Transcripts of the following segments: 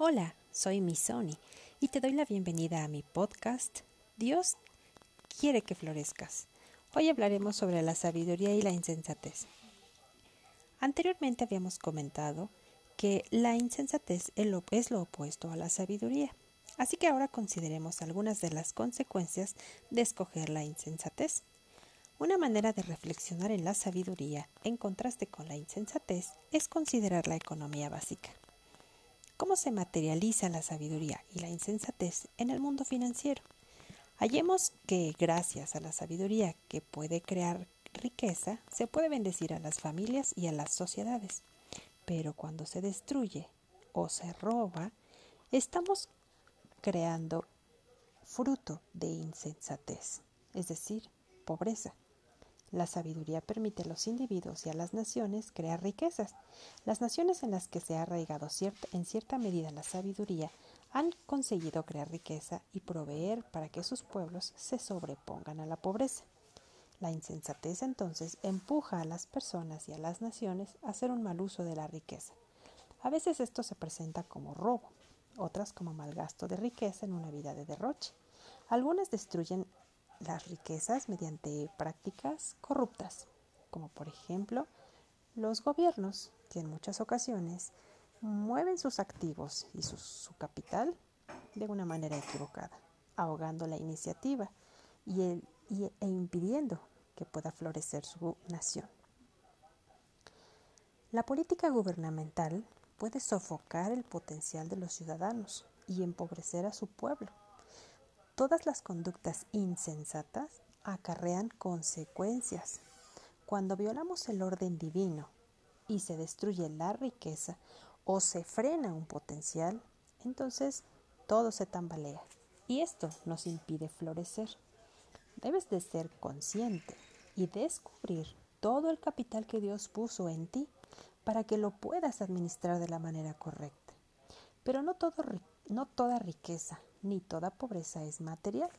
Hola, soy Misoni y te doy la bienvenida a mi podcast Dios quiere que florezcas. Hoy hablaremos sobre la sabiduría y la insensatez. Anteriormente habíamos comentado que la insensatez es lo opuesto a la sabiduría. Así que ahora consideremos algunas de las consecuencias de escoger la insensatez. Una manera de reflexionar en la sabiduría en contraste con la insensatez es considerar la economía básica. ¿Cómo se materializa la sabiduría y la insensatez en el mundo financiero? Hallemos que gracias a la sabiduría que puede crear riqueza, se puede bendecir a las familias y a las sociedades. Pero cuando se destruye o se roba, estamos creando fruto de insensatez, es decir, pobreza. La sabiduría permite a los individuos y a las naciones crear riquezas. Las naciones en las que se ha arraigado en cierta medida la sabiduría han conseguido crear riqueza y proveer para que sus pueblos se sobrepongan a la pobreza. La insensatez entonces empuja a las personas y a las naciones a hacer un mal uso de la riqueza. A veces esto se presenta como robo, otras como malgasto de riqueza en una vida de derroche. Algunas destruyen las riquezas mediante prácticas corruptas, como por ejemplo los gobiernos, que en muchas ocasiones mueven sus activos y su, capital de una manera equivocada, ahogando la iniciativa y, e impidiendo que pueda florecer su nación. La política gubernamental puede sofocar el potencial de los ciudadanos y empobrecer a su pueblo Todas las conductas insensatas acarrean consecuencias. Cuando violamos el orden divino y se destruye la riqueza o se frena un potencial, entonces todo se tambalea y esto nos impide florecer. Debes de ser consciente y descubrir todo el capital que Dios puso en ti para que lo puedas administrar de la manera correcta. Pero no, todo, no toda riqueza ni toda pobreza es material.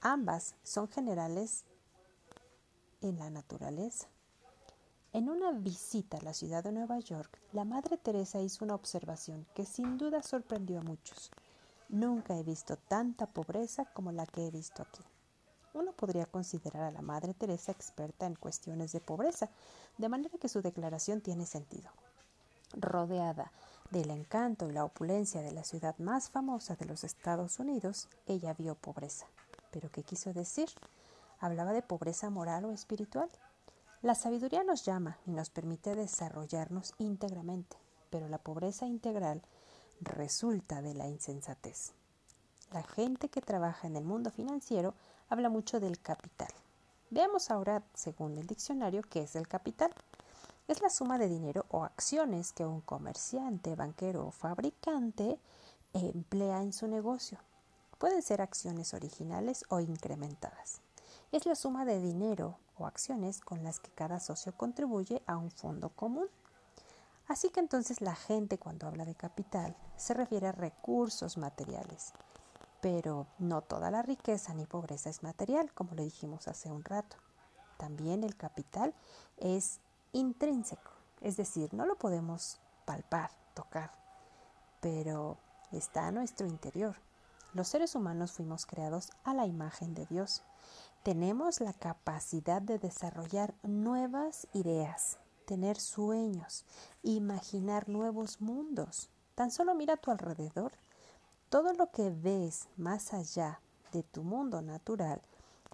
Ambas son generales en la naturaleza. En una visita a la ciudad de Nueva York, la Madre Teresa hizo una observación que sin duda sorprendió a muchos. Nunca he visto tanta pobreza como la que he visto aquí. Uno podría considerar a la Madre Teresa experta en cuestiones de pobreza, de manera que su declaración tiene sentido. Rodeada del encanto y la opulencia de la ciudad más famosa de los Estados Unidos, ella vio pobreza. ¿Pero qué quiso decir? ¿Hablaba de pobreza moral o espiritual? La sabiduría nos llama y nos permite desarrollarnos íntegramente, pero la pobreza integral resulta de la insensatez. La gente que trabaja en el mundo financiero habla mucho del capital. Veamos ahora, según el diccionario, qué es el capital es la suma de dinero o acciones que un comerciante, banquero o fabricante emplea en su negocio. Pueden ser acciones originales o incrementadas. Es la suma de dinero o acciones con las que cada socio contribuye a un fondo común. Así que entonces la gente cuando habla de capital se refiere a recursos materiales. Pero no toda la riqueza ni pobreza es material, como le dijimos hace un rato. También el capital es intrínseco, es decir, no lo podemos palpar, tocar, pero está a nuestro interior. Los seres humanos fuimos creados a la imagen de Dios. Tenemos la capacidad de desarrollar nuevas ideas, tener sueños, imaginar nuevos mundos. Tan solo mira a tu alrededor. Todo lo que ves más allá de tu mundo natural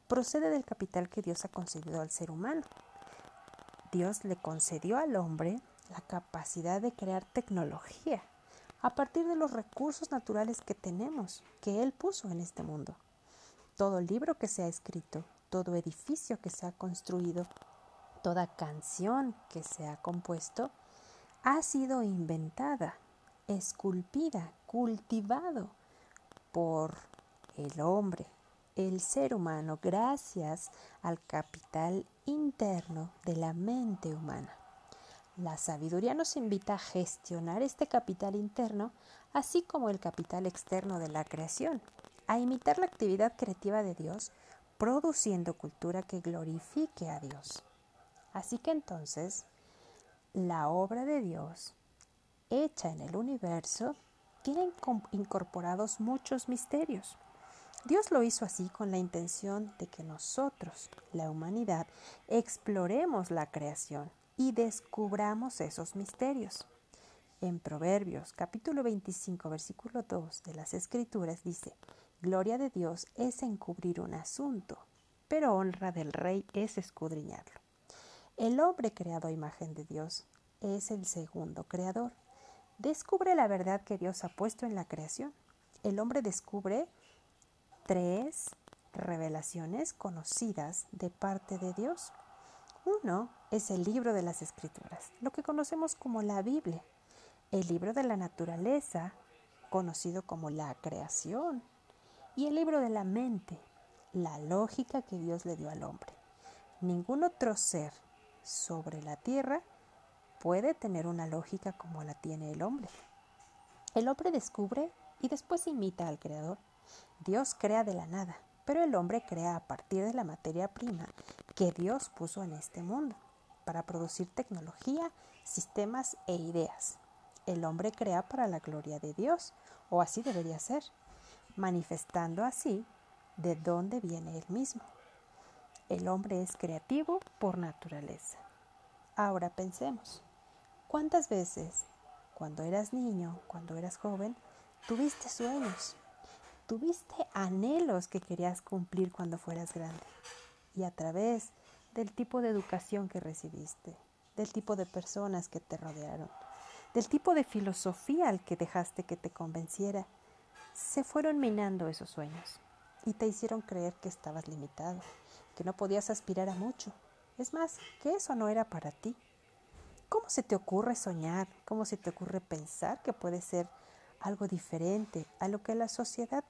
procede del capital que Dios ha concedido al ser humano. Dios le concedió al hombre la capacidad de crear tecnología a partir de los recursos naturales que tenemos, que Él puso en este mundo. Todo libro que se ha escrito, todo edificio que se ha construido, toda canción que se ha compuesto, ha sido inventada, esculpida, cultivado por el hombre, el ser humano gracias al capital interno de la mente humana. La sabiduría nos invita a gestionar este capital interno, así como el capital externo de la creación, a imitar la actividad creativa de Dios, produciendo cultura que glorifique a Dios. Así que entonces, la obra de Dios, hecha en el universo, tienen incorporados muchos misterios. Dios lo hizo así con la intención de que nosotros, la humanidad, exploremos la creación y descubramos esos misterios. En Proverbios capítulo 25 versículo 2 de las Escrituras dice, Gloria de Dios es encubrir un asunto, pero honra del rey es escudriñarlo. El hombre creado a imagen de Dios es el segundo creador. Descubre la verdad que Dios ha puesto en la creación. El hombre descubre tres revelaciones conocidas de parte de Dios. Uno es el libro de las escrituras, lo que conocemos como la Biblia, el libro de la naturaleza, conocido como la creación, y el libro de la mente, la lógica que Dios le dio al hombre. Ningún otro ser sobre la tierra puede tener una lógica como la tiene el hombre. El hombre descubre y después imita al Creador. Dios crea de la nada, pero el hombre crea a partir de la materia prima que Dios puso en este mundo para producir tecnología, sistemas e ideas. El hombre crea para la gloria de Dios, o así debería ser, manifestando así de dónde viene él mismo. El hombre es creativo por naturaleza. Ahora pensemos, ¿cuántas veces, cuando eras niño, cuando eras joven, tuviste sueños? Tuviste anhelos que querías cumplir cuando fueras grande. Y a través del tipo de educación que recibiste, del tipo de personas que te rodearon, del tipo de filosofía al que dejaste que te convenciera, se fueron minando esos sueños y te hicieron creer que estabas limitado, que no podías aspirar a mucho. Es más, que eso no era para ti. ¿Cómo se te ocurre soñar? ¿Cómo se te ocurre pensar que puede ser algo diferente a lo que la sociedad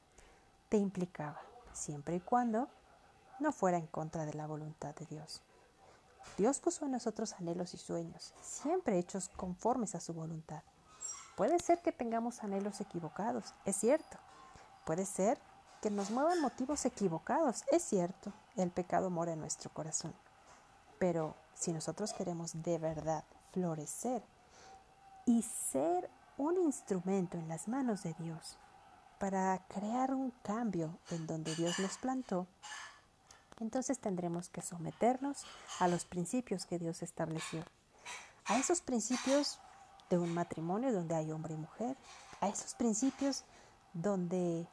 te implicaba, siempre y cuando no fuera en contra de la voluntad de Dios. Dios puso en nosotros anhelos y sueños, siempre hechos conformes a su voluntad. Puede ser que tengamos anhelos equivocados, es cierto. Puede ser que nos muevan motivos equivocados, es cierto. El pecado mora en nuestro corazón. Pero si nosotros queremos de verdad florecer y ser un instrumento en las manos de Dios, para crear un cambio en donde Dios nos plantó, entonces tendremos que someternos a los principios que Dios estableció. A esos principios de un matrimonio donde hay hombre y mujer, a esos principios donde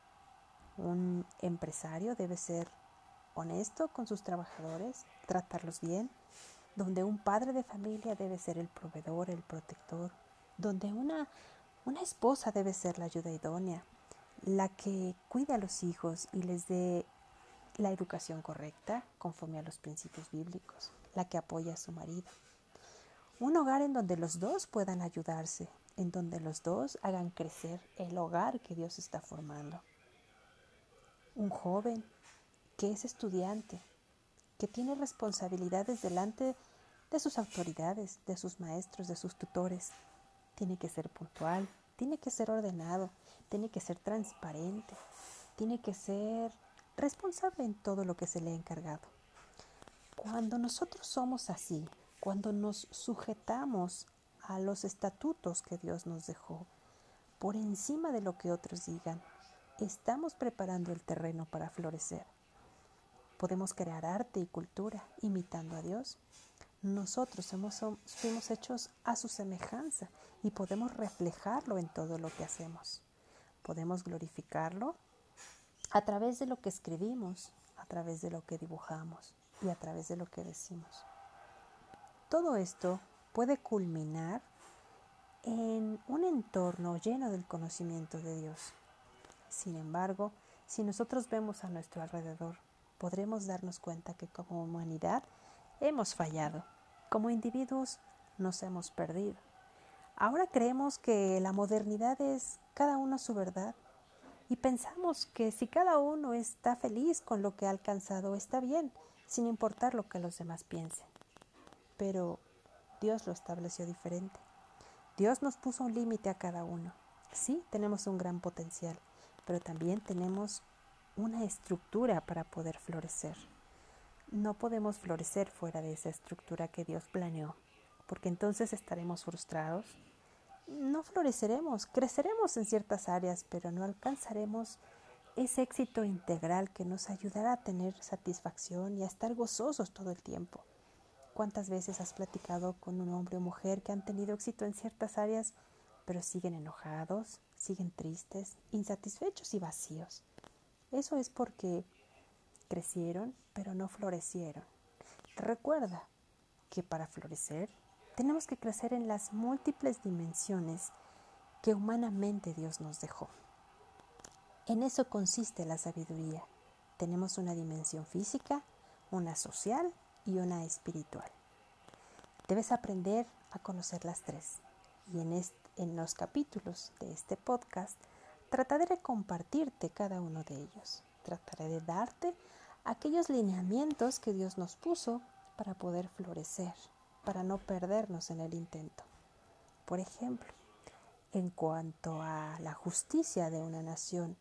un empresario debe ser honesto con sus trabajadores, tratarlos bien, donde un padre de familia debe ser el proveedor, el protector, donde una, una esposa debe ser la ayuda idónea, la que cuida a los hijos y les dé la educación correcta conforme a los principios bíblicos, la que apoya a su marido. Un hogar en donde los dos puedan ayudarse, en donde los dos hagan crecer el hogar que Dios está formando. Un joven que es estudiante, que tiene responsabilidades delante de sus autoridades, de sus maestros, de sus tutores. Tiene que ser puntual, tiene que ser ordenado, tiene que ser transparente, tiene que ser responsable en todo lo que se le ha encargado. Cuando nosotros somos así, cuando nos sujetamos a los estatutos que Dios nos dejó, por encima de lo que otros digan, estamos preparando el terreno para florecer. Podemos crear arte y cultura imitando a Dios. Nosotros hemos, fuimos hechos a su semejanza y podemos reflejarlo en todo lo que hacemos. Podemos glorificarlo a través de lo que escribimos, a través de lo que dibujamos y a través de lo que decimos. Todo esto puede culminar en un entorno lleno del conocimiento de Dios. Sin embargo, si nosotros vemos a nuestro alrededor, podremos darnos cuenta que como humanidad hemos fallado, como individuos nos hemos perdido. Ahora creemos que la modernidad es cada uno su verdad y pensamos que si cada uno está feliz con lo que ha alcanzado, está bien, sin importar lo que los demás piensen. Pero Dios lo estableció diferente. Dios nos puso un límite a cada uno. Sí, tenemos un gran potencial, pero también tenemos una estructura para poder florecer. No podemos florecer fuera de esa estructura que Dios planeó, porque entonces estaremos frustrados, no floreceremos, creceremos en ciertas áreas, pero no alcanzaremos ese éxito integral que nos ayudará a tener satisfacción y a estar gozosos todo el tiempo. ¿Cuántas veces has platicado con un hombre o mujer que han tenido éxito en ciertas áreas, pero siguen enojados, siguen tristes, insatisfechos y vacíos? Eso es porque crecieron, pero no florecieron. Recuerda que para florecer tenemos que crecer en las múltiples dimensiones que humanamente Dios nos dejó. En eso consiste la sabiduría. Tenemos una dimensión física, una social y una espiritual. Debes aprender a conocer las tres. Y en, en los capítulos de este podcast trataré de compartirte cada uno de ellos. Trataré de darte aquellos lineamientos que Dios nos puso para poder florecer para no perdernos en el intento. Por ejemplo, en cuanto a la justicia de una nación,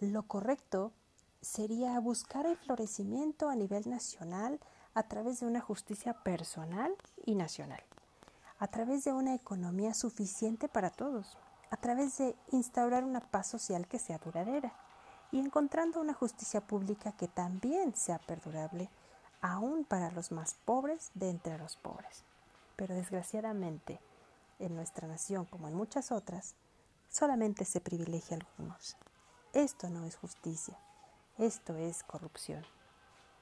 lo correcto sería buscar el florecimiento a nivel nacional a través de una justicia personal y nacional, a través de una economía suficiente para todos, a través de instaurar una paz social que sea duradera y encontrando una justicia pública que también sea perdurable aún para los más pobres de entre los pobres. Pero desgraciadamente, en nuestra nación, como en muchas otras, solamente se privilegia a algunos. Esto no es justicia, esto es corrupción.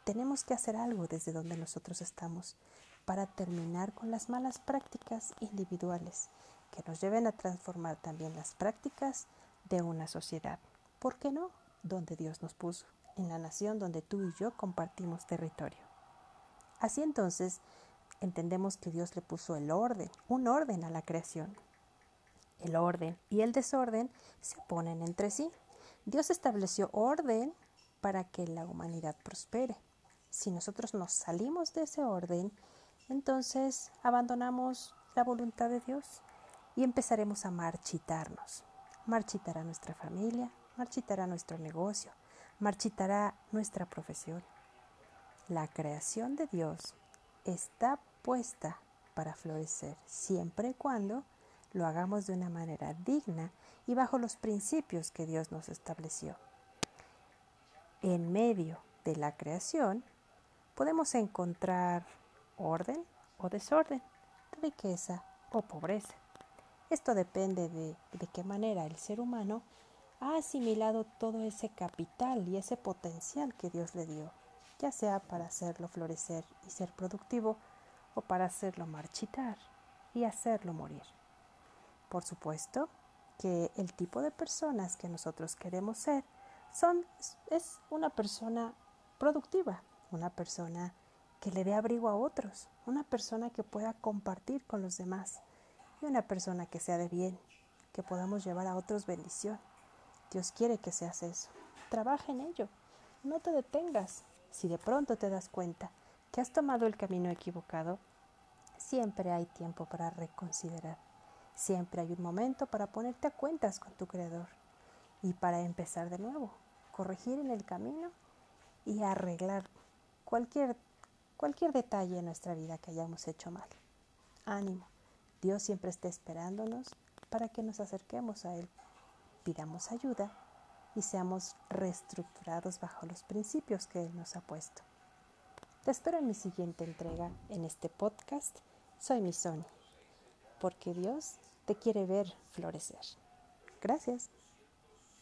Tenemos que hacer algo desde donde nosotros estamos para terminar con las malas prácticas individuales que nos lleven a transformar también las prácticas de una sociedad. ¿Por qué no? Donde Dios nos puso, en la nación donde tú y yo compartimos territorio. Así entonces, entendemos que Dios le puso el orden, un orden a la creación. El orden y el desorden se oponen entre sí. Dios estableció orden para que la humanidad prospere. Si nosotros nos salimos de ese orden, entonces abandonamos la voluntad de Dios y empezaremos a marchitarnos. Marchitará nuestra familia, marchitará nuestro negocio, marchitará nuestra profesión. La creación de Dios está puesta para florecer siempre y cuando lo hagamos de una manera digna y bajo los principios que Dios nos estableció. En medio de la creación podemos encontrar orden o desorden, riqueza o pobreza. Esto depende de, de qué manera el ser humano ha asimilado todo ese capital y ese potencial que Dios le dio ya sea para hacerlo florecer y ser productivo o para hacerlo marchitar y hacerlo morir. Por supuesto que el tipo de personas que nosotros queremos ser son es una persona productiva, una persona que le dé abrigo a otros, una persona que pueda compartir con los demás y una persona que sea de bien, que podamos llevar a otros bendición. Dios quiere que seas eso. Trabaja en ello. No te detengas. Si de pronto te das cuenta que has tomado el camino equivocado, siempre hay tiempo para reconsiderar. Siempre hay un momento para ponerte a cuentas con tu Creador y para empezar de nuevo, corregir en el camino y arreglar cualquier, cualquier detalle en nuestra vida que hayamos hecho mal. Ánimo, Dios siempre está esperándonos para que nos acerquemos a Él, pidamos ayuda y seamos reestructurados bajo los principios que Él nos ha puesto. Te espero en mi siguiente entrega en este podcast. Soy mi Sony, porque Dios te quiere ver florecer. Gracias.